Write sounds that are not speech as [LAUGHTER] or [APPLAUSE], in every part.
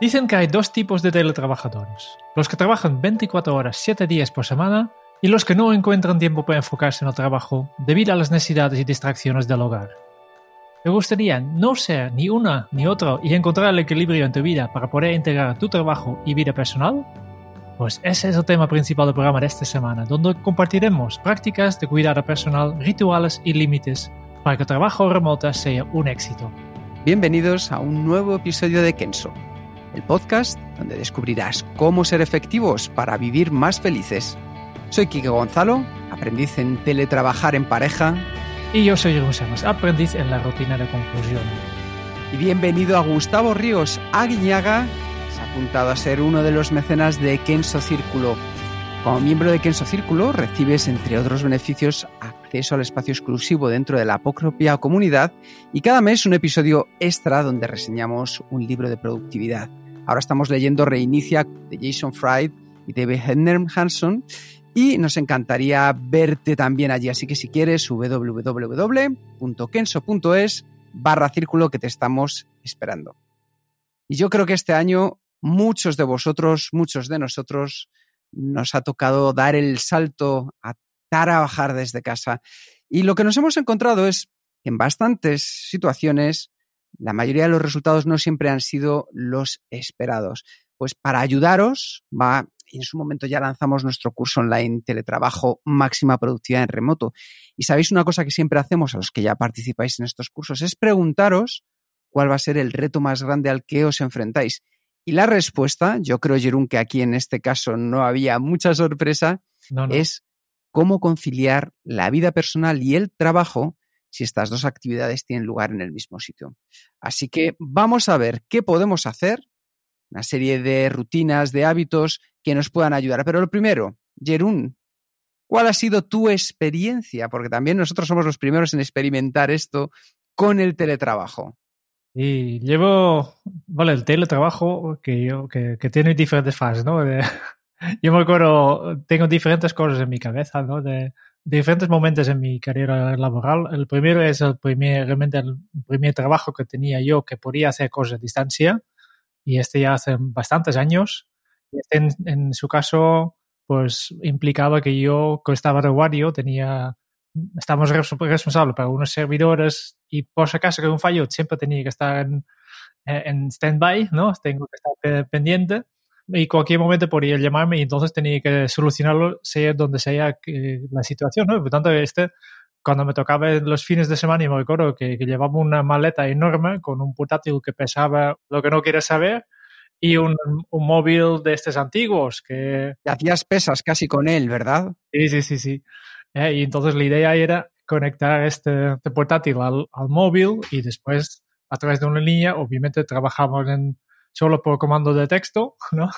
Dicen que hay dos tipos de teletrabajadores. Los que trabajan 24 horas 7 días por semana y los que no encuentran tiempo para enfocarse en el trabajo debido a las necesidades y distracciones del hogar. ¿Te gustaría no ser ni una ni otro y encontrar el equilibrio en tu vida para poder integrar tu trabajo y vida personal? Pues ese es el tema principal del programa de esta semana, donde compartiremos prácticas de cuidado personal, rituales y límites para que el trabajo remoto sea un éxito. Bienvenidos a un nuevo episodio de Kenso, el podcast donde descubrirás cómo ser efectivos para vivir más felices. Soy Kike Gonzalo, aprendiz en teletrabajar en pareja. Y yo soy Jeroen aprendiz en la rutina de conclusión. Y bienvenido a Gustavo Ríos Aguiñaga, se ha apuntado a ser uno de los mecenas de Kenso Círculo. Como miembro de Kenso Círculo recibes, entre otros beneficios, acceso al espacio exclusivo dentro de la propia comunidad y cada mes un episodio extra donde reseñamos un libro de productividad. Ahora estamos leyendo Reinicia de Jason Fried y David Hedner Hanson y nos encantaría verte también allí. Así que si quieres, www.kenso.es barra círculo que te estamos esperando. Y yo creo que este año muchos de vosotros, muchos de nosotros, nos ha tocado dar el salto a trabajar desde casa. Y lo que nos hemos encontrado es en bastantes situaciones la mayoría de los resultados no siempre han sido los esperados. Pues para ayudaros, va, y en su momento ya lanzamos nuestro curso online Teletrabajo Máxima Productividad en Remoto. Y sabéis una cosa que siempre hacemos a los que ya participáis en estos cursos, es preguntaros cuál va a ser el reto más grande al que os enfrentáis. Y la respuesta, yo creo, Jerún, que aquí en este caso no había mucha sorpresa, es cómo conciliar la vida personal y el trabajo si estas dos actividades tienen lugar en el mismo sitio. Así que vamos a ver qué podemos hacer, una serie de rutinas, de hábitos que nos puedan ayudar. Pero lo primero, Jerún, ¿cuál ha sido tu experiencia? Porque también nosotros somos los primeros en experimentar esto con el teletrabajo. Y llevo, el teletrabajo que, yo, que, tiene diferentes fases, ¿no? [LAUGHS] yo me acuerdo, tengo diferentes cosas en mi cabeza, ¿no? Diferentes momentos en mi carrera laboral. El primero es el primer, realmente el primer trabajo que tenía yo que podía hacer cosas a distancia y este ya hace bastantes años. Este en, en su caso, pues implicaba que yo, que estaba de guardia, tenía, estamos responsables para unos servidores y por si acaso que un fallo siempre tenía que estar en, en stand-by, ¿no? Tengo que estar pendiente y cualquier momento podría llamarme y entonces tenía que solucionarlo sea donde sea la situación, ¿no? Por tanto, este, cuando me tocaba los fines de semana, y me recuerdo que, llevaba una maleta enorme con un portátil que pesaba lo que no quieres saber y un, un móvil de estos antiguos que... hacías pesas casi con él, ¿verdad? Sí, sí, sí, sí. Eh, y entonces la idea era conectar este, este portátil al, al móvil y después a través de una línea, obviamente trabajamos en solo por comando de texto, [LAUGHS] ¿no?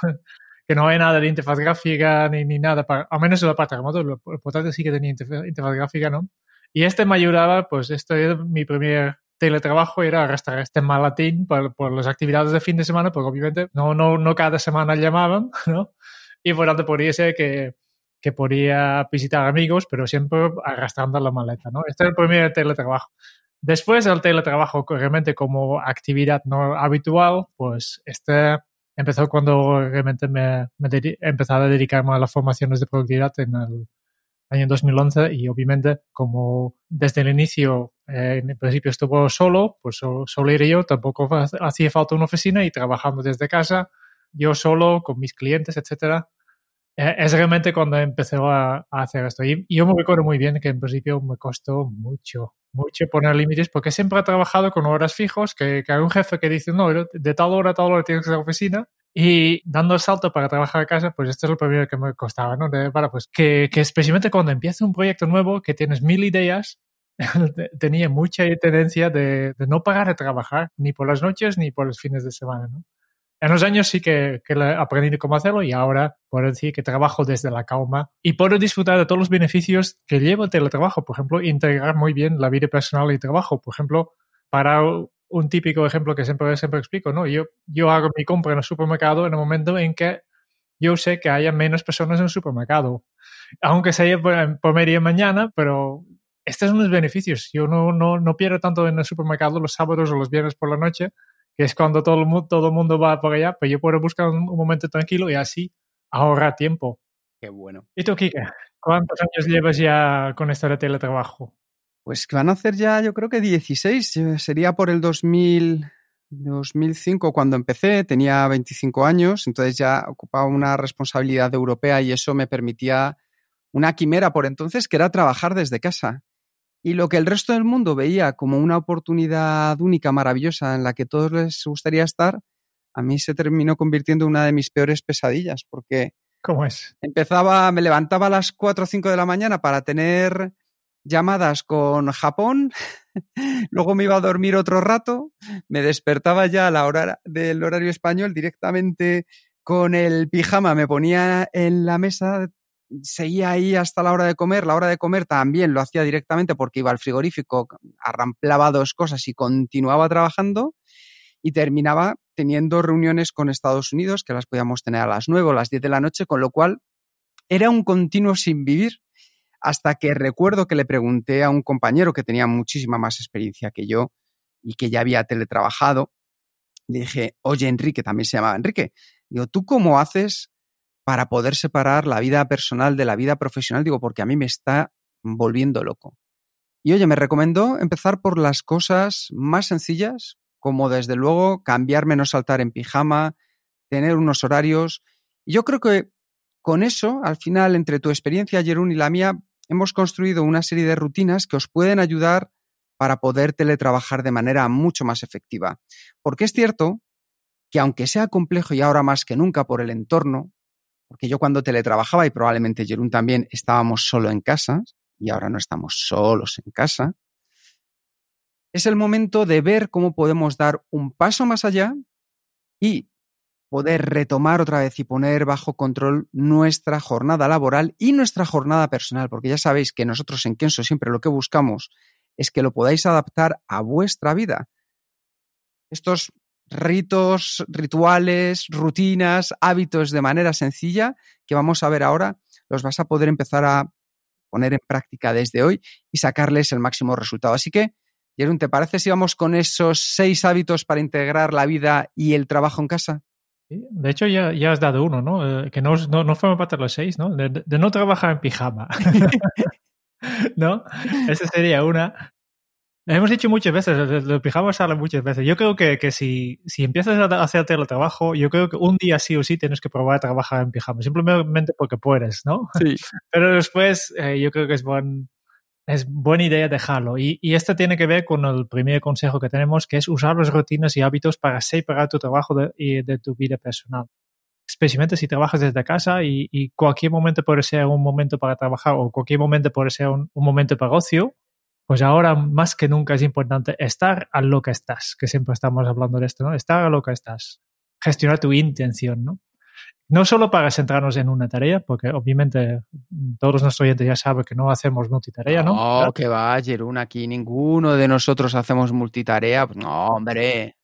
que no hay nada de interfaz gráfica ni, ni nada, para, al menos en la parte remoto, lo importante sí que tenía interfaz, gráfica, ¿no? Y este me ayudaba, pues este es mi primer teletrabajo era arrastrar este malatín por, por, las actividades de fin de semana, porque obviamente no, no, no cada semana llamaban, [LAUGHS] ¿no? Y por tanto podría ser que, que podía visitar amigos, pero siempre arrastrando la maleta, ¿no? Este es el primer teletrabajo. Después del teletrabajo realmente como actividad no habitual, pues este empezó cuando realmente me, me empezado a dedicarme a las formaciones de productividad en el año 2011 y obviamente como desde el inicio eh, en principio estuvo solo, pues solo, iré yo, tampoco hacía falta una oficina y trabajando desde casa, yo solo con mis clientes, etcétera. Eh, es realmente cuando empecé a, hacer esto. Y, yo me recuerdo muy bien que en principio me costó mucho, mucho poner límites, porque siempre he trabajado con horas fijos, que, que hay un jefe que dice, no, de tal hora a tal hora tienes que estar en la oficina, Y dando el salto para trabajar a casa, pues esto es lo primero que me costaba, ¿no? para, pues, que, que especialmente cuando empieza un proyecto nuevo, que tienes mil ideas, [LAUGHS] tenía mucha tendencia de, de, no parar de trabajar, ni por las noches ni por los fines de semana, ¿no? En los años sí que, que aprendí cómo hacerlo y ahora puedo decir que trabajo desde la calma y puedo disfrutar de todos los beneficios que lleva el teletrabajo. Por ejemplo, integrar muy bien la vida personal y trabajo. Por ejemplo, para un típico ejemplo que siempre, siempre explico, ¿no? Yo, yo hago mi compra en el supermercado en el momento en que yo sé que haya menos personas en el supermercado. Aunque sea por, por media mañana, pero estos son los beneficios. Yo no, no, no pierdo tanto en el supermercado los sábados o los viernes por la noche que es cuando todo el, mundo, todo el mundo va por allá, pues yo puedo buscar un, momento tranquilo y así ahorrar tiempo. Qué bueno. ¿Y tú, Kike? ¿Cuántos años llevas ya con esto de teletrabajo? Pues que van a hacer ya, yo creo que 16. Sería por el 2000, 2005 cuando empecé, tenía 25 años, entonces ya ocupaba una responsabilidad europea y eso me permitía una quimera por entonces, que era trabajar desde casa. Y lo que el resto del mundo veía como una oportunidad única, maravillosa, en la que todos les gustaría estar, a mí se terminó convirtiendo en una de mis peores pesadillas, porque... ¿Cómo es? Empezaba, me levantaba a las 4 o 5 de la mañana para tener llamadas con Japón, [LAUGHS] luego me iba a dormir otro rato, me despertaba ya a la hora del horario español directamente con el pijama, me ponía en la mesa seguía ahí hasta la hora de comer. La hora de comer también lo hacía directamente porque iba al frigorífico, arramplaba dos cosas y continuaba trabajando. Y terminaba teniendo reuniones con Estados Unidos, que las podíamos tener a las 9 o las 10 de la noche, con lo cual era un continuo sin vivir. Hasta que recuerdo que le pregunté a un compañero que tenía muchísima más experiencia que yo y que ya había teletrabajado. Le dije, oye, Enrique, también se llamaba Enrique. Digo, ¿tú cómo haces para poder separar la vida personal de la vida profesional, digo, porque a mí me está volviendo loco. Y oye, me recomendó empezar por las cosas más sencillas, como desde luego cambiarme, no saltar en pijama, tener unos horarios. Y yo creo que con eso, al final, entre tu experiencia, Jerún, y la mía, hemos construido una serie de rutinas que os pueden ayudar para poder teletrabajar de manera mucho más efectiva. Porque es cierto que aunque sea complejo y ahora más que nunca por el entorno, porque yo cuando teletrabajaba, y probablemente Jerún también, estábamos solo en casa, y ahora no estamos solos en casa, es el momento de ver cómo podemos dar un paso más allá y poder retomar otra vez y poner bajo control nuestra jornada laboral y nuestra jornada personal, porque ya sabéis que nosotros en Kenso siempre lo que buscamos es que lo podáis adaptar a vuestra vida. Estos ritos, rituales, rutinas, hábitos de manera sencilla que vamos a ver ahora, los vas a poder empezar a poner en práctica desde hoy y sacarles el máximo resultado. Así que, Jerón, ¿te parece si vamos con esos seis hábitos para integrar la vida y el trabajo en casa? De hecho, ya, ya has dado uno, ¿no? Eh, que no, no, no forma parte de los seis, ¿no? De, de no trabajar en pijama. [LAUGHS] ¿No? Esa sería una. Hemos dicho muchas veces, lo pijama sale muchas veces. Yo creo que, que si, si empiezas a hacer teletrabajo, yo creo que un día sí o sí tienes que probar a trabajar en pijama, simplemente porque puedes, ¿no? Sí. [LAUGHS] Pero después eh, yo creo que es, buen, es buena idea dejarlo. Y, y esto tiene que ver con el primer consejo que tenemos, que es usar las rutinas y hábitos para separar tu trabajo de, de tu vida personal especialmente si trabajas desde casa y, y, cualquier momento puede ser un momento para trabajar o cualquier momento puede ser un, un momento para ocio, pues ahora más que nunca es importante estar a lo que estás, que siempre estamos hablando de esto, ¿no? Estar a lo que estás. Gestionar tu intención, ¿no? No solo para centrarnos en una tarea, porque obviamente todos nuestros oyentes ya saben que no hacemos multitarea, ¿no? No, que va, Jerún, aquí ninguno de nosotros hacemos multitarea. Pues no, hombre.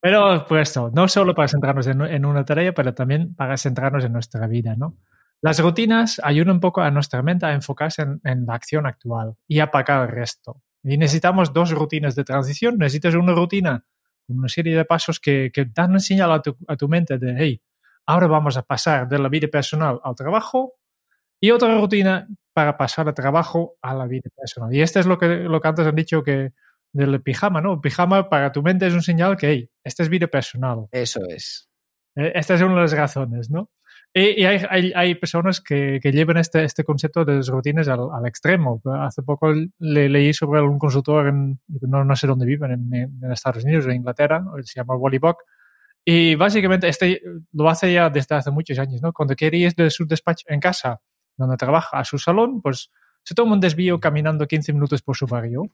Pero pues no solo para centrarnos en, en, una tarea, pero también para centrarnos en nuestra vida, ¿no? Las rutinas ayudan un poco a nuestra mente a enfocarse en, en, la acción actual y apagar el resto. Y necesitamos dos rutinas de transición. Necesitas una rutina con una serie de pasos que, que dan una señal a tu, a tu mente de, hey, ahora vamos a pasar de la vida personal al trabajo y otra rutina para pasar del trabajo a la vida personal. Y esto es lo que, lo que antes han dicho que del pijama, ¿no? El pijama para tu mente es un señal que, hey, esta es vida personal. Eso es. Eh, esta es una de las razones, ¿no? Y, y hay, hay, hay, personas que, que llevan este, este, concepto de las rutinas al, al, extremo. Hace poco le, leí sobre un consultor, en, no, no sé dónde viven, en, en, Estados Unidos, en Inglaterra, se llama Wally Buck, Y básicamente este lo hace ya desde hace muchos años, ¿no? Cuando quiere ir de su despacho en casa, donde trabaja, a su salón, pues se toma un desvío caminando 15 minutos por su barrio.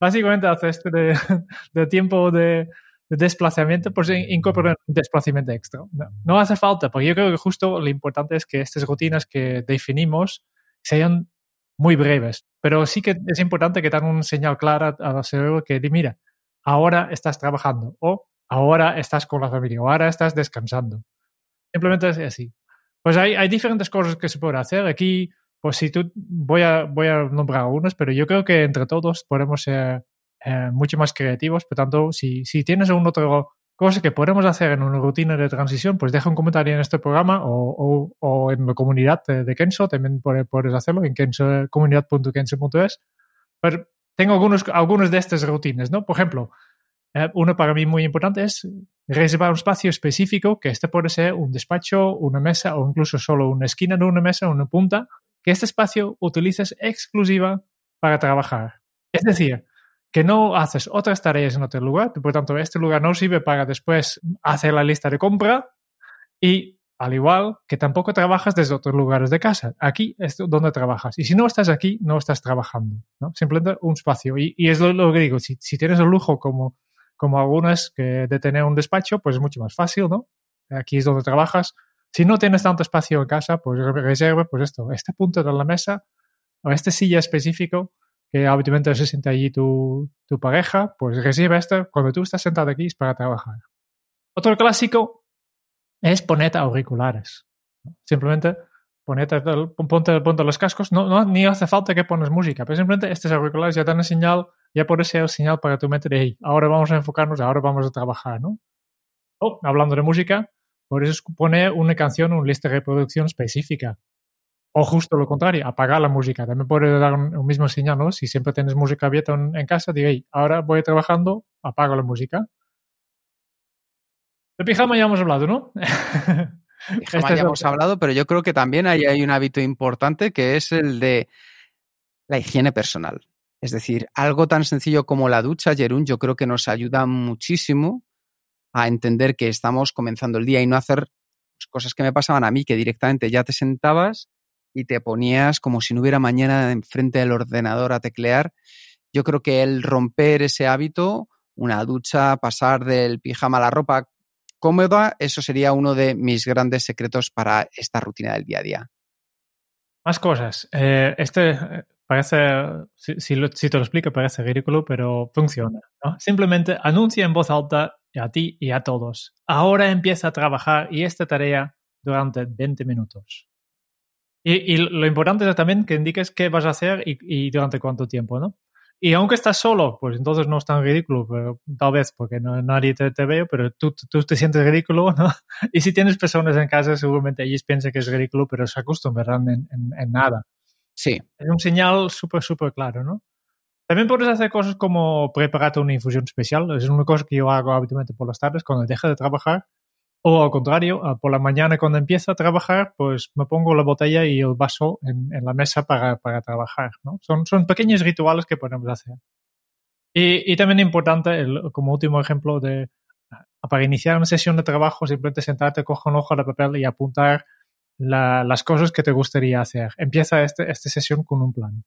Básicamente hace este de, [LAUGHS] de tiempo de, de, desplazamiento, pues incorpora un desplazamiento extra. No, no, hace falta, porque yo creo que justo lo importante es que estas rutinas que definimos sean muy breves. Pero sí que es importante que tengan un señal clara al cerebro que mira, ahora estás trabajando o ahora estás con la familia o ahora estás descansando. Simplemente es así. Pues hay, hay diferentes cosas que se pueden hacer. Aquí, pues si tú, voy a, voy a nombrar algunos, pero yo creo que entre todos podemos ser eh, mucho más creativos. Por tanto, si, si tienes un otro cosa que podemos hacer en una rutina de transición, pues deja un comentario en este programa o, o, o en la comunidad de, de, Kenso, también puedes hacerlo en kenso, comunidad.kenso.es. Pero tengo algunos, algunos de estas rutinas, ¿no? Por ejemplo, eh, uno para mí muy importante es reservar un espacio específico, que este puede ser un despacho, una mesa o incluso solo una esquina de una mesa, una punta, que este espacio utilices exclusiva para trabajar. Es decir, que no haces otras tareas en otro lugar, por tanto, este lugar no sirve para después hacer la lista de compra y al igual que tampoco trabajas desde otros lugares de casa. Aquí es donde trabajas. Y si no estás aquí, no estás trabajando. Simplemente un espacio. Y, y es lo, que digo, si, si, tienes el lujo como, como algunas de tener un despacho, pues es mucho más fácil, ¿no? Aquí es donde trabajas. Si no tienes tanto espacio en casa, pues reserva, pues esto, este punto de la mesa o este silla específico que habitualmente se sienta allí tu, tu pareja, pues recibe esto cuando tú estás sentado aquí es para trabajar. Otro clásico es ponerte auriculares. Simplemente ponete, ponte, ponte los cascos, no, no, ni hace falta que pones música, pero simplemente estos auriculares ya dan señal, ya puede ser señal para tu mente de, hey, ahora vamos a enfocarnos, ahora vamos a trabajar, ¿no? Oh, hablando de música, puedes poner una canción, una lista de reproducción específica. O justo lo contrario, apagar la música. También puede dar un, un mismo señal, ¿no? Si siempre tienes música abierta en, en casa, diga, hey, ahora voy trabajando, apago la música. De pijama ya hemos hablado, ¿no? [LAUGHS] Pijama este ya hemos hablado, pero yo creo que también hay, hay un hábito importante que es el de la higiene personal. Es decir, algo tan sencillo como la ducha, Jerún, yo creo que nos ayuda muchísimo a entender que estamos comenzando el día y no hacer pues, cosas que me pasaban a mí, que directamente ya te sentabas y te ponías como si no hubiera mañana enfrente del ordenador a teclear. Yo creo que el romper ese hábito, una ducha, pasar del pijama a la ropa cómoda, eso sería uno de mis grandes secretos para esta rutina del día a día. Más cosas. Eh, este parece, si, lo, te lo explico, parece ridículo, pero funciona. ¿no? Simplemente anuncia en voz alta a ti y a todos. Ahora empieza a trabajar y esta tarea durante 20 minutos. Y, y, lo importante es también que indiques qué vas a hacer y, y, durante cuánto tiempo, ¿no? Y aunque estás solo, pues entonces no es tan ridículo, pero tal vez porque no, nadie te, te ve, pero tú, tú, te sientes ridículo, ¿no? [LAUGHS] Y si tienes personas en casa, seguramente ellos piensan que es ridículo, pero se acostumbrarán en, en, en nada. Sí. Es un señal súper, súper claro, ¿no? También puedes hacer cosas como prepararte una infusión especial. Es una cosa que yo hago habitualmente por las tardes cuando dejo de trabajar. O al contrario, por la mañana cuando empiezo a trabajar, pues me pongo la botella y el vaso en, en la mesa para, para trabajar. ¿no? Son, son, pequeños rituales que podemos hacer. Y, y también importante, como último ejemplo, de para iniciar una sesión de trabajo, simplemente sentarte, coger un hoja de papel y apuntar la, las cosas que te gustaría hacer. Empieza este, esta sesión con un plan.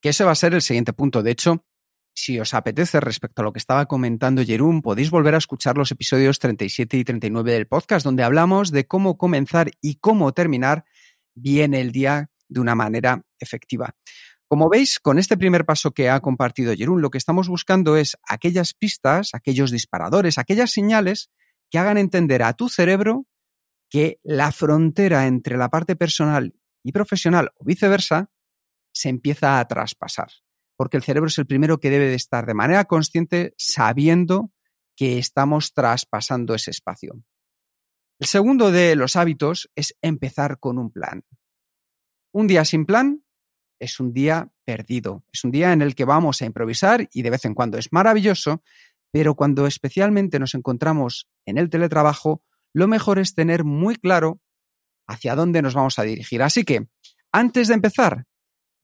Que ese va a ser el siguiente punto. De hecho, si os apetece respecto a lo que estaba comentando Jerún, podéis volver a escuchar los episodios 37 y 39 del podcast, donde hablamos de cómo comenzar y cómo terminar bien el día de una manera efectiva. Como veis, con este primer paso que ha compartido Jerún, lo que estamos buscando es aquellas pistas, aquellos disparadores, aquellas señales que hagan entender a tu cerebro que la frontera entre la parte personal y profesional o viceversa se empieza a traspasar porque el cerebro es el primero que debe de estar de manera consciente sabiendo que estamos traspasando ese espacio. El segundo de los hábitos es empezar con un plan. Un día sin plan es un día perdido, es un día en el que vamos a improvisar y de vez en cuando es maravilloso, pero cuando especialmente nos encontramos en el teletrabajo, lo mejor es tener muy claro hacia dónde nos vamos a dirigir. Así que, antes de empezar,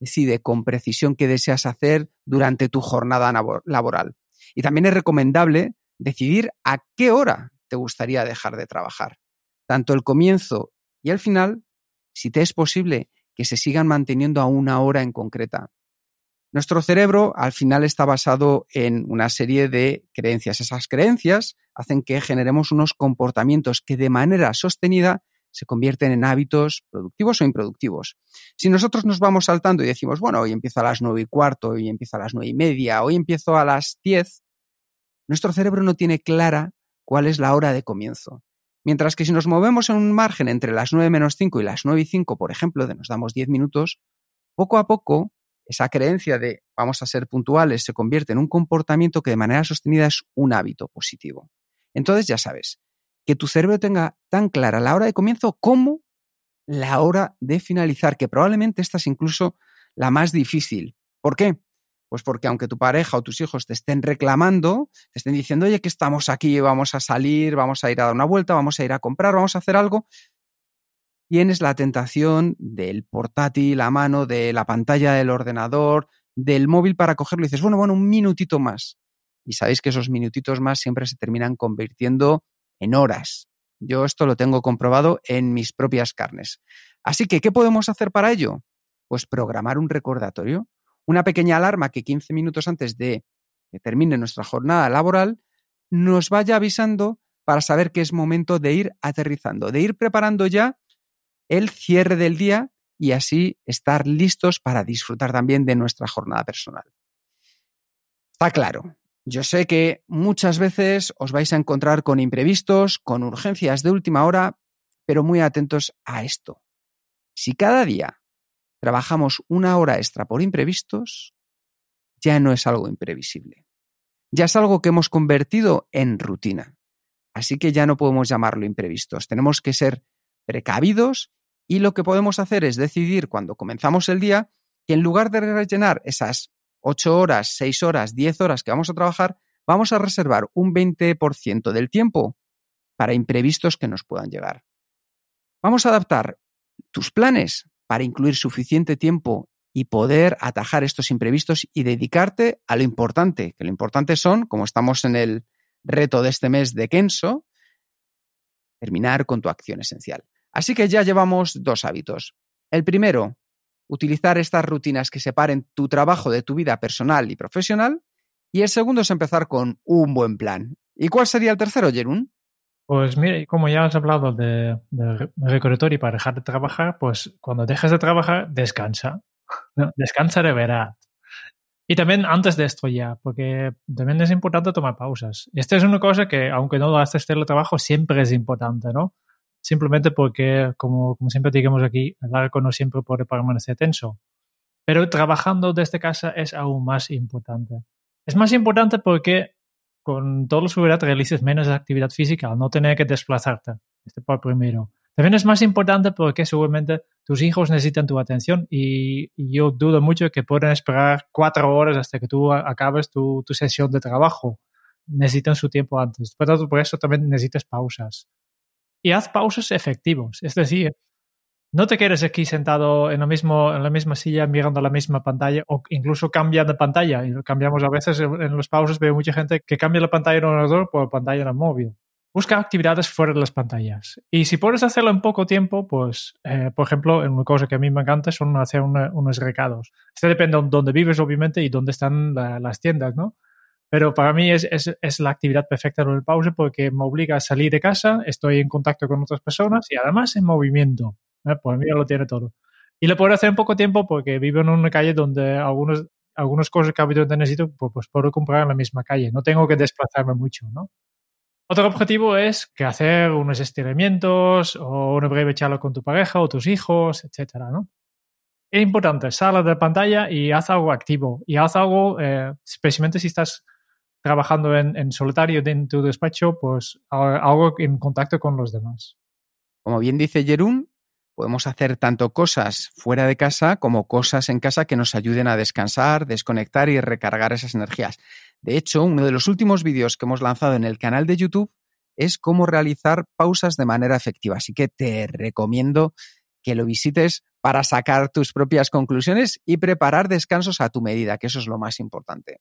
decide con precisión qué deseas hacer durante tu jornada laboral. Y también es recomendable decidir a qué hora te gustaría dejar de trabajar. Tanto el comienzo y el final, si te es posible, que se sigan manteniendo a una hora en concreta. Nuestro cerebro al final está basado en una serie de creencias. Esas creencias hacen que generemos unos comportamientos que de manera sostenida se convierten en hábitos productivos o improductivos. Si nosotros nos vamos saltando y decimos, bueno, hoy empiezo a las nueve y cuarto, hoy empiezo a las nueve y media, hoy empiezo a las diez, nuestro cerebro no tiene clara cuál es la hora de comienzo. Mientras que si nos movemos en un margen entre las 9 menos 5 y las 9 y 5, por ejemplo, de nos damos 10 minutos, poco a poco esa creencia de vamos a ser puntuales se convierte en un comportamiento que de manera sostenida es un hábito positivo. Entonces ya sabes, que tu cerebro tenga tan clara la hora de comienzo como la hora de finalizar, que probablemente esta es incluso la más difícil. ¿Por qué? Pues porque aunque tu pareja o tus hijos te estén reclamando, te estén diciendo, oye, que estamos aquí, vamos a salir, vamos a ir a dar una vuelta, vamos a ir a comprar, vamos a hacer algo, tienes la tentación del portátil a mano, de la pantalla del ordenador, del móvil para cogerlo y dices, bueno, bueno, un minutito más. Y sabéis que esos minutitos más siempre se terminan convirtiendo en horas. Yo esto lo tengo comprobado en mis propias carnes. Así que, ¿qué podemos hacer para ello? Pues programar un recordatorio, una pequeña alarma que 15 minutos antes de que termine nuestra jornada laboral nos vaya avisando para saber que es momento de ir aterrizando, de ir preparando ya el cierre del día y así estar listos para disfrutar también de nuestra jornada personal. Está claro, yo sé que muchas veces os vais a encontrar con imprevistos, con urgencias de última hora, pero muy atentos a esto. Si cada día trabajamos una hora extra por imprevistos, ya no es algo imprevisible. Ya es algo que hemos convertido en rutina. Así que ya no podemos llamarlo imprevistos. Tenemos que ser precavidos y lo que podemos hacer es decidir cuando comenzamos el día que en lugar de rellenar esas 8 horas, 6 horas, 10 horas que vamos a trabajar, vamos a reservar un 20% del tiempo para imprevistos que nos puedan llegar. Vamos a adaptar tus planes para incluir suficiente tiempo y poder atajar estos imprevistos y dedicarte a lo importante, que lo importante son, como estamos en el reto de este mes de Kenso, terminar con tu acción esencial. Así que ya llevamos dos hábitos. El primero, utilizar estas rutinas que separen tu trabajo de tu vida personal y profesional. Y el segundo es empezar con un buen plan. ¿Y cuál sería el tercero, Jerún? Pues mira, como ya has hablado de, de para dejar de trabajar, pues cuando dejes de trabajar, descansa. [LAUGHS] Descansa de verdad. Y también antes de esto ya, porque también es importante tomar pausas. Esta es una cosa que, aunque no lo haces trabajo, siempre es importante, ¿no? Simplemente porque, como, como siempre digamos aquí, el arco no siempre puede permanecer tenso. Pero trabajando desde casa es aún más importante. Es más importante porque con todo seguridad realices menos actividad física no tener que desplazarte. Este por primero. También es más importante porque seguramente tus hijos necesitan tu atención y, yo dudo mucho que puedan esperar cuatro horas hasta que tú acabes tu, tu sesión de trabajo. Necesitan su tiempo antes. Por, por eso también necesitas pausas y haz pausas efectivos. Es decir, no te quedes aquí sentado en, lo mismo, en la misma silla mirando la misma pantalla o incluso cambia de pantalla. Y cambiamos a veces en los pausas. Veo mucha gente que cambia la pantalla en el ordenador por pantalla en el móvil. Busca actividades fuera de las pantallas. Y si puedes hacerlo en poco tiempo, pues, eh, por ejemplo, una cosa que a mí me encanta son hacer unos recados. Esto depende de dónde vives, obviamente, y dónde están las tiendas, ¿no? Pero para mí es, es, la actividad perfecta en el pause porque me obliga a salir de casa, estoy en contacto con otras personas y además en movimiento. ¿eh? Pues mí lo tiene todo. Y lo puedo hacer en poco tiempo porque vivo en una calle donde algunos, algunas cosas que habitualmente necesito, pues, pues, puedo comprar en la misma calle. No tengo que desplazarme mucho, ¿no? Otro objetivo es que hacer unos estiramientos o una breve charla con tu pareja o tus hijos, etcétera, ¿no? Es importante, sal de pantalla y haz algo activo. Y haz algo, eh, especialmente si estás trabajando en, solitario en tu despacho, pues algo en contacto con los demás. Como bien dice Jerún, podemos hacer tanto cosas fuera de casa como cosas en casa que nos ayuden a descansar, desconectar y recargar esas energías. De hecho, uno de los últimos vídeos que hemos lanzado en el canal de YouTube es cómo realizar pausas de manera efectiva. Así que te recomiendo que lo visites para sacar tus propias conclusiones y preparar descansos a tu medida, que eso es lo más importante.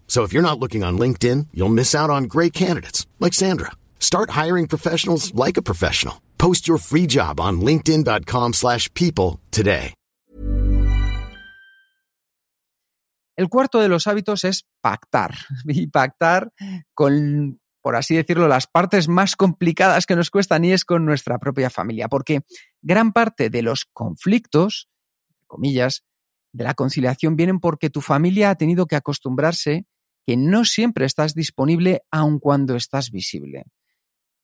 So if you're not looking on LinkedIn, you'll miss out on great candidates like Sandra. Start hiring professionals like a professional. Post your free job on linkedin.com/people today. El cuarto de los hábitos es pactar. [LAUGHS] Y pactar con, por así decirlo, las partes más complicadas que nos cuestan y es con nuestra propia familia. Porque gran parte de los conflictos, comillas, de la conciliación vienen porque tu familia ha tenido que acostumbrarse que no siempre estás disponible aun cuando estás visible.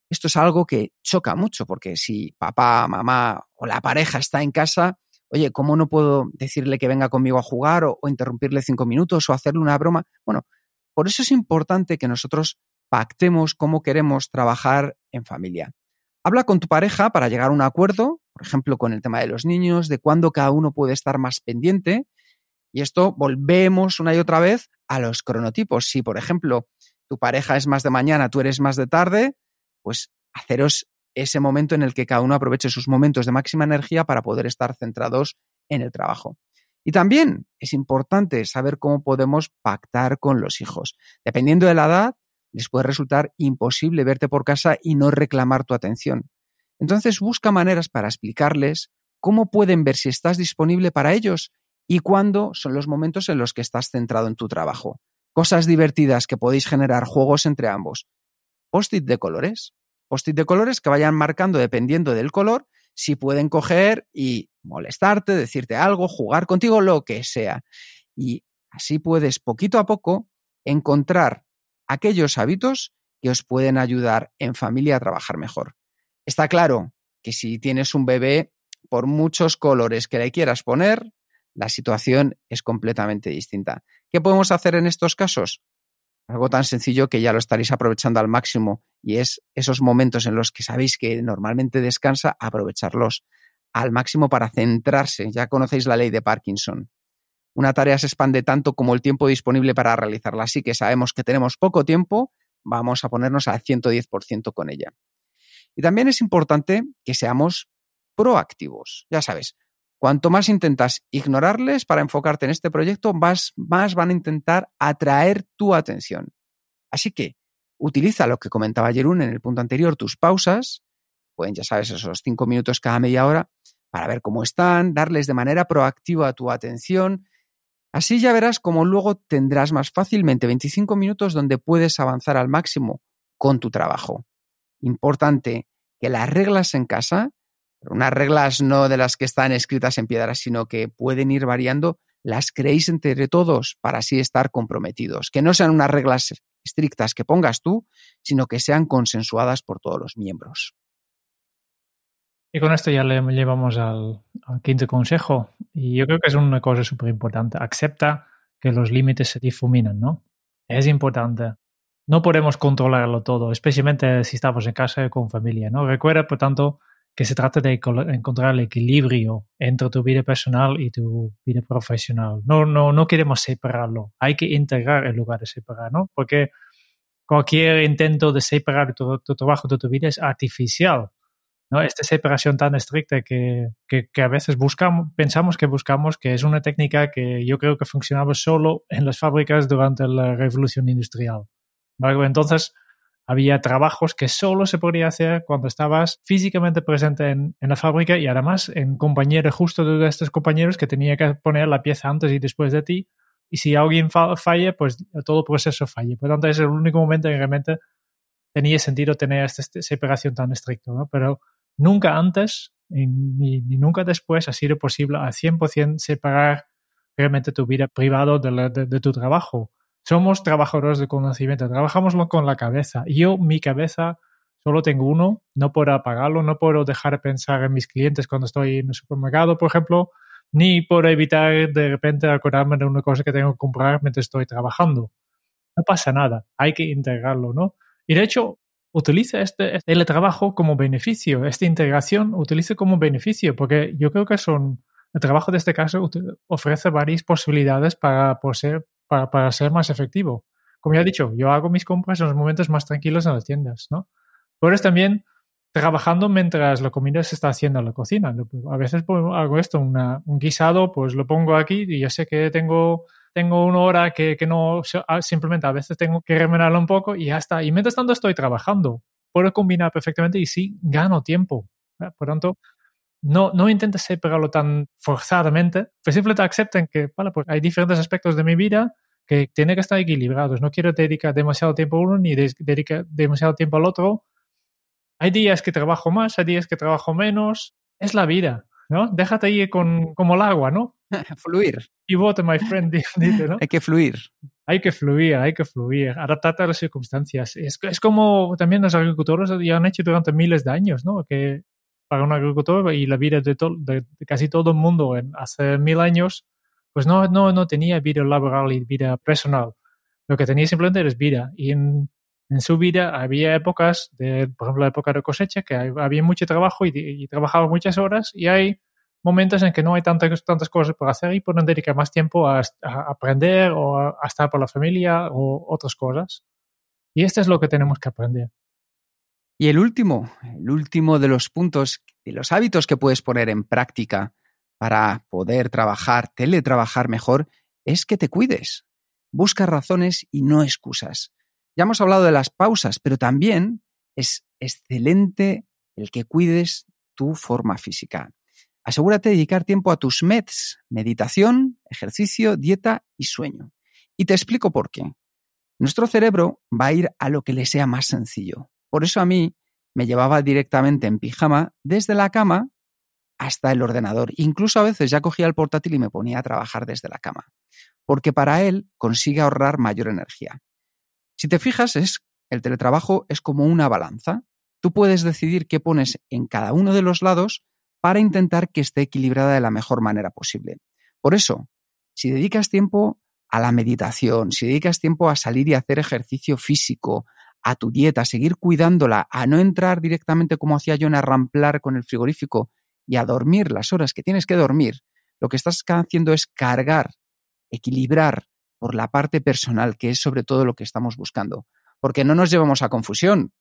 Esto es algo que choca mucho porque si papá, mamá o la pareja está en casa, oye, ¿cómo no puedo decirle que venga conmigo a jugar o, o interrumpirle cinco minutos o hacerle una broma? Bueno, por eso es importante que nosotros pactemos cómo queremos trabajar en familia. Habla con tu pareja para llegar a un acuerdo, por ejemplo, con el tema de los niños, de cuándo cada uno puede estar más pendiente. Y esto volvemos una y otra vez a los cronotipos. Si, por ejemplo, tu pareja es más de mañana, tú eres más de tarde, pues haceros ese momento en el que cada uno aproveche sus momentos de máxima energía para poder estar centrados en el trabajo. Y también es importante saber cómo podemos pactar con los hijos. Dependiendo de la edad, les puede resultar imposible verte por casa y no reclamar tu atención. Entonces busca maneras para explicarles cómo pueden ver si estás disponible para ellos y cuándo son los momentos en los que estás centrado en tu trabajo. Cosas divertidas que podéis generar juegos entre ambos. Post-it de colores. Post-it de colores que vayan marcando dependiendo del color si pueden coger y molestarte, decirte algo, jugar contigo, lo que sea. Y así puedes poquito a poco encontrar aquellos hábitos que os pueden ayudar en familia a trabajar mejor. Está claro que si tienes un bebé, por muchos colores que le quieras poner, la situación es completamente distinta. ¿Qué podemos hacer en estos casos? Algo tan sencillo que ya lo estaréis aprovechando al máximo y es esos momentos en los que sabéis que normalmente descansa, aprovecharlos al máximo para centrarse. Ya conocéis la ley de Parkinson. Una tarea se expande tanto como el tiempo disponible para realizarla, así que sabemos que tenemos poco tiempo, vamos a ponernos al 110% con ella. Y también es importante que seamos proactivos. Ya sabes, cuanto más intentas ignorarles para enfocarte en este proyecto, más, más van a intentar atraer tu atención. Así que utiliza lo que comentaba Jerún en el punto anterior, tus pausas, pueden, ya sabes, esos cinco minutos cada media hora, para ver cómo están, darles de manera proactiva tu atención. Así ya verás cómo luego tendrás más fácilmente 25 minutos donde puedes avanzar al máximo con tu trabajo. Importante que las reglas en casa unas reglas no de las que están escritas en piedra, sino que pueden ir variando, las creéis entre todos para así estar comprometidos. Que no sean unas reglas estrictas que pongas tú, sino que sean consensuadas por todos los miembros. Y con esto ya le llevamos al, quinto consejo. Y yo creo que es una cosa súper importante. Acepta que los límites se difuminan, ¿no? Es importante. No podemos controlarlo todo, especialmente si estamos en casa con familia, ¿no? Recuerda, por tanto, que se trata de encontrar el equilibrio entre tu vida personal y tu vida profesional. No, no, no queremos separarlo. Hay que integrar en lugar de separar, ¿no? Porque cualquier intento de separar tu, tu trabajo de tu vida es artificial. ¿no? Esta separación tan estricta que, que, que, a veces buscamos, pensamos que buscamos, que es una técnica que yo creo que funcionaba solo en las fábricas durante la revolución industrial. ¿vale? Entonces, había trabajos que solo se podía hacer cuando estabas físicamente presente en, la fábrica y además en compañero justo de estos compañeros que tenía que poner la pieza antes y después de ti. Y si alguien falla, pues todo el proceso falla. Por lo tanto, es el único momento en que realmente tenía sentido tener esta separación tan estricta. Pero nunca antes ni, nunca después ha sido posible al 100% separar realmente tu vida privada de, tu trabajo. Somos trabajadores de conocimiento, trabajamos con la cabeza. Yo, mi cabeza, solo tengo uno, no puedo apagarlo, no puedo dejar de pensar en mis clientes cuando estoy en el supermercado, por ejemplo, ni por evitar de repente acordarme de una cosa que tengo que comprar mientras estoy trabajando. No pasa nada, hay que integrarlo, ¿no? Y de hecho, utiliza este, este teletrabajo como beneficio, esta integración utiliza como beneficio, porque yo creo que son, el trabajo de este caso ofrece varias posibilidades para, ser, para, ser más efectivo. Como ya he dicho, yo hago mis compras en los momentos más tranquilos en las tiendas, ¿no? Pero también trabajando mientras la comida se está haciendo en la cocina. A veces hago esto, un guisado, pues lo pongo aquí y ya sé que tengo, tengo una hora que, que, no, ah, simplemente a veces tengo que remenarlo un poco y ya está. Y mientras tanto estoy trabajando. Puedo combinar perfectamente y sí gano tiempo. Por tanto, no, no intentes separarlo tan forzadamente, pues simplemente acepten que vale, pues hay diferentes aspectos de mi vida que tienen que estar equilibrados. No quiero dedicar demasiado tiempo a uno ni dedicar demasiado tiempo al otro hay días que trabajo más, hay días que trabajo menos. Es la vida, ¿no? Déjate ir con, como el agua, ¿no? [LAUGHS] fluir. Y vote, my friend, dice, ¿no? [LAUGHS] hay que fluir. Hay que fluir, hay que fluir, adaptarte a las circunstancias. Es, es como también los agricultores ya han hecho durante miles de años, ¿no? Que para un agricultor y la vida de, de, casi todo el mundo en, hace mil años, pues no, no, no tenía vida laboral y vida personal. Lo que tenía simplemente era vida. Y en en su vida había épocas, de, por ejemplo, la época de cosecha, que había mucho trabajo y, trabajaba muchas horas y hay momentos en que no hay tantas, tantas cosas por hacer y pueden dedicar más tiempo a, aprender o a, estar por la familia o otras cosas. Y esto es lo que tenemos que aprender. Y el último, el último de los puntos, de los hábitos que puedes poner en práctica para poder trabajar, teletrabajar mejor, es que te cuides. Busca razones y no excusas. Ya hemos hablado de las pausas, pero también es excelente el que cuides tu forma física. Asegúrate de dedicar tiempo a tus MEDs, meditación, ejercicio, dieta y sueño. Y te explico por qué. Nuestro cerebro va a ir a lo que le sea más sencillo. Por eso a mí me llevaba directamente en pijama desde la cama hasta el ordenador. Incluso a veces ya cogía el portátil y me ponía a trabajar desde la cama. Porque para él consigue ahorrar mayor energía. Si te fijas, es, el teletrabajo es como una balanza. Tú puedes decidir qué pones en cada uno de los lados para intentar que esté equilibrada de la mejor manera posible. Por eso, si dedicas tiempo a la meditación, si dedicas tiempo a salir y hacer ejercicio físico, a tu dieta, a seguir cuidándola, a no entrar directamente como hacía yo en arramplar con el frigorífico y a dormir las horas que tienes que dormir, lo que estás haciendo es cargar, equilibrar por la parte personal, que es sobre todo lo que estamos buscando. Porque no nos llevamos a confusión.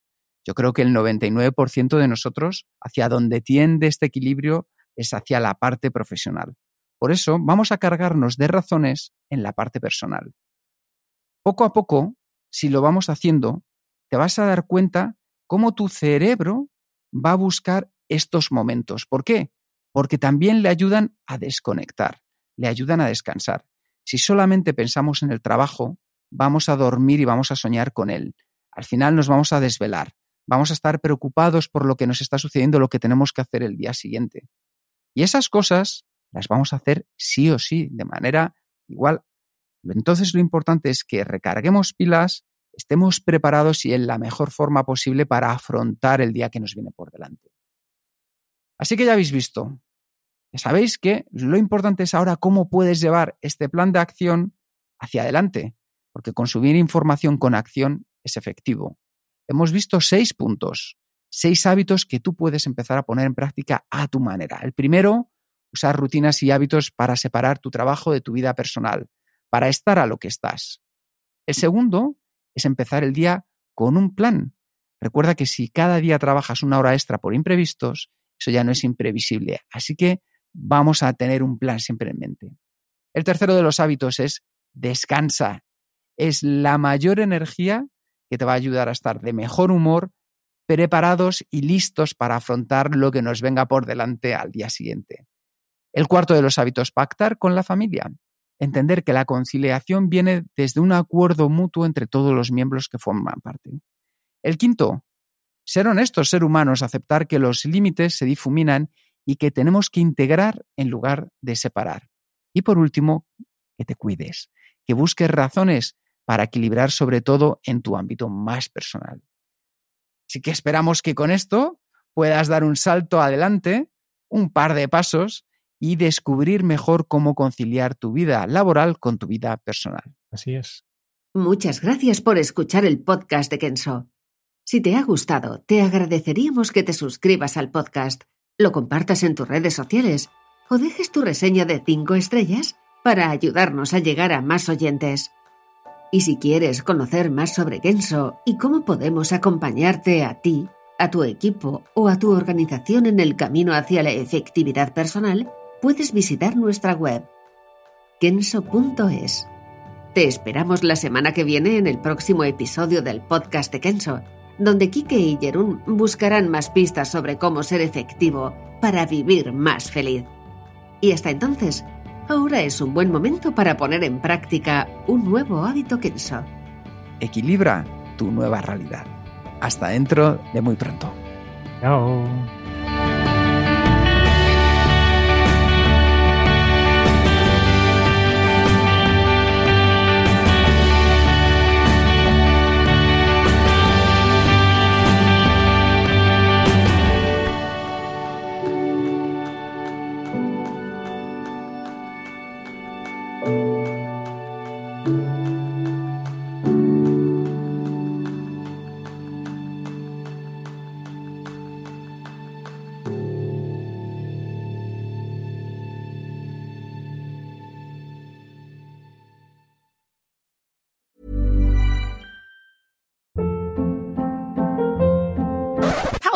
Yo creo que el 99% de nosotros, hacia donde tiende este equilibrio, es hacia la parte profesional. Por eso vamos a cargarnos de razones en la parte personal. Poco a poco, si lo vamos haciendo, te vas a dar cuenta cómo tu cerebro va a buscar estos momentos. ¿Por qué? Porque también le ayudan a desconectar, le ayudan a descansar. Si solamente pensamos en el trabajo, vamos a dormir y vamos a soñar con él. Al final nos vamos a desvelar, vamos a estar preocupados por lo que nos está sucediendo, lo que tenemos que hacer el día siguiente. Y esas cosas las vamos a hacer sí o sí, de manera igual. Entonces lo importante es que recarguemos pilas, estemos preparados y en la mejor forma posible para afrontar el día que nos viene por delante. Así que ya habéis visto, sabéis que lo importante es ahora cómo puedes llevar este plan de acción hacia adelante, porque consumir información con acción es efectivo. Hemos visto seis puntos, seis hábitos que tú puedes empezar a poner en práctica a tu manera. El primero, usar rutinas y hábitos para separar tu trabajo de tu vida personal, para estar a lo que estás. El segundo es empezar el día con un plan. Recuerda que si cada día trabajas una hora extra por imprevistos, eso ya no es imprevisible. Así que vamos a tener un plan siempre en mente. El tercero de los hábitos es descansa. Es la mayor energía que te va a ayudar a estar de mejor humor, preparados y listos para afrontar lo que nos venga por delante al día siguiente. El cuarto de los hábitos, pactar con la familia. Entender que la conciliación viene desde un acuerdo mutuo entre todos los miembros que forman parte. El quinto, ser honestos, ser humanos, aceptar que los límites se difuminan y que tenemos que integrar en lugar de separar. Y por último, que te cuides, que busques razones para equilibrar sobre todo en tu ámbito más personal. Así que esperamos que con esto puedas dar un salto adelante, un par de pasos y descubrir mejor cómo conciliar tu vida laboral con tu vida personal. Así es. Muchas gracias por escuchar el podcast de Kenso. Si te ha gustado, te agradeceríamos que te suscribas al podcast, lo compartas en tus redes sociales o dejes tu reseña de 5 estrellas para ayudarnos a llegar a más oyentes. Y si quieres conocer más sobre Kenso y cómo podemos acompañarte a ti, a tu equipo o a tu organización en el camino hacia la efectividad personal, puedes visitar nuestra web kenso.es. Te esperamos la semana que viene en el próximo episodio del podcast de Kenso, donde Kike y Jerún buscarán más pistas sobre cómo ser efectivo para vivir más feliz. Y hasta entonces, ahora es un buen momento para poner en práctica un nuevo hábito Kenso. Equilibra tu nueva realidad. Hasta dentro de muy pronto. Chao.